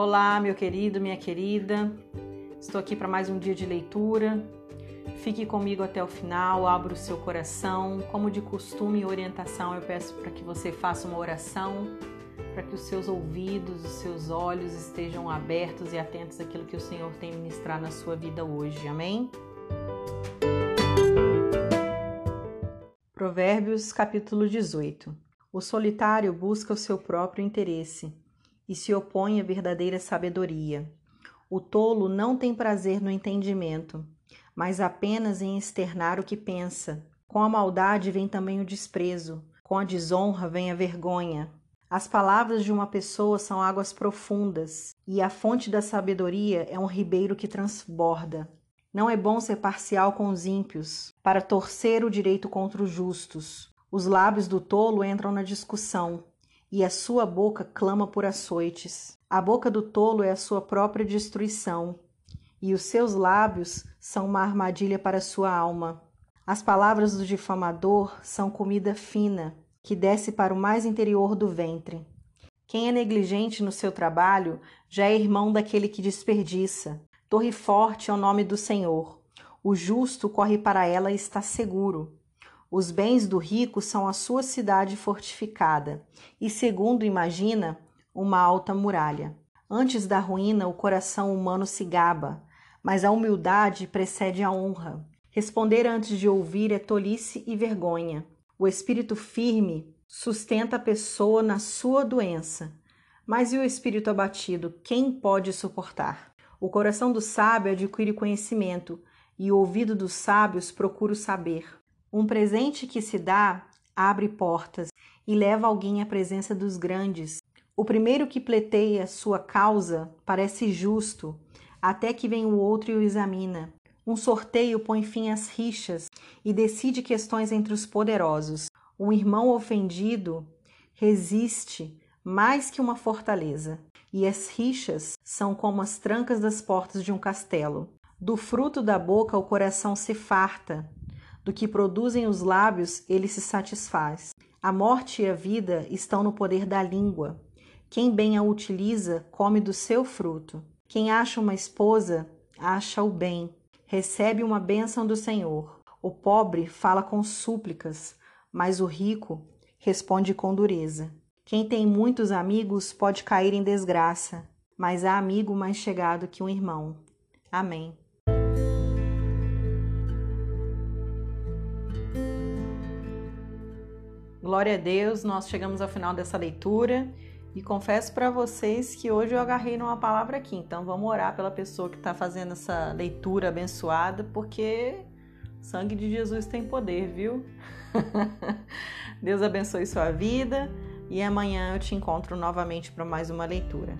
Olá, meu querido, minha querida. Estou aqui para mais um dia de leitura. Fique comigo até o final, abra o seu coração. Como de costume e orientação, eu peço para que você faça uma oração, para que os seus ouvidos, os seus olhos estejam abertos e atentos àquilo que o Senhor tem ministrar na sua vida hoje. Amém? Provérbios, capítulo 18. O solitário busca o seu próprio interesse e se opõe à verdadeira sabedoria. O tolo não tem prazer no entendimento, mas apenas em externar o que pensa. Com a maldade vem também o desprezo, com a desonra vem a vergonha. As palavras de uma pessoa são águas profundas, e a fonte da sabedoria é um ribeiro que transborda. Não é bom ser parcial com os ímpios, para torcer o direito contra os justos. Os lábios do tolo entram na discussão, e a sua boca clama por açoites. A boca do tolo é a sua própria destruição, e os seus lábios são uma armadilha para a sua alma. As palavras do difamador são comida fina, que desce para o mais interior do ventre. Quem é negligente no seu trabalho já é irmão daquele que desperdiça. Torre forte é o nome do Senhor. O justo corre para ela e está seguro. Os bens do rico são a sua cidade fortificada, e, segundo imagina, uma alta muralha. Antes da ruína, o coração humano se gaba, mas a humildade precede a honra. Responder antes de ouvir é tolice e vergonha. O espírito firme sustenta a pessoa na sua doença, mas e o espírito abatido, quem pode suportar? O coração do sábio adquire conhecimento, e o ouvido dos sábios procura o saber. Um presente que se dá abre portas e leva alguém à presença dos grandes. O primeiro que pleiteia sua causa parece justo, até que vem o outro e o examina. Um sorteio põe fim às rixas e decide questões entre os poderosos. Um irmão ofendido resiste mais que uma fortaleza, e as rixas são como as trancas das portas de um castelo. Do fruto da boca o coração se farta, do que produzem os lábios, ele se satisfaz. A morte e a vida estão no poder da língua. Quem bem a utiliza, come do seu fruto. Quem acha uma esposa, acha o bem, recebe uma bênção do Senhor. O pobre fala com súplicas, mas o rico responde com dureza. Quem tem muitos amigos pode cair em desgraça, mas há amigo mais chegado que um irmão. Amém. Glória a Deus, nós chegamos ao final dessa leitura e confesso para vocês que hoje eu agarrei numa palavra aqui, então vamos orar pela pessoa que está fazendo essa leitura abençoada, porque o sangue de Jesus tem poder, viu? Deus abençoe sua vida e amanhã eu te encontro novamente para mais uma leitura.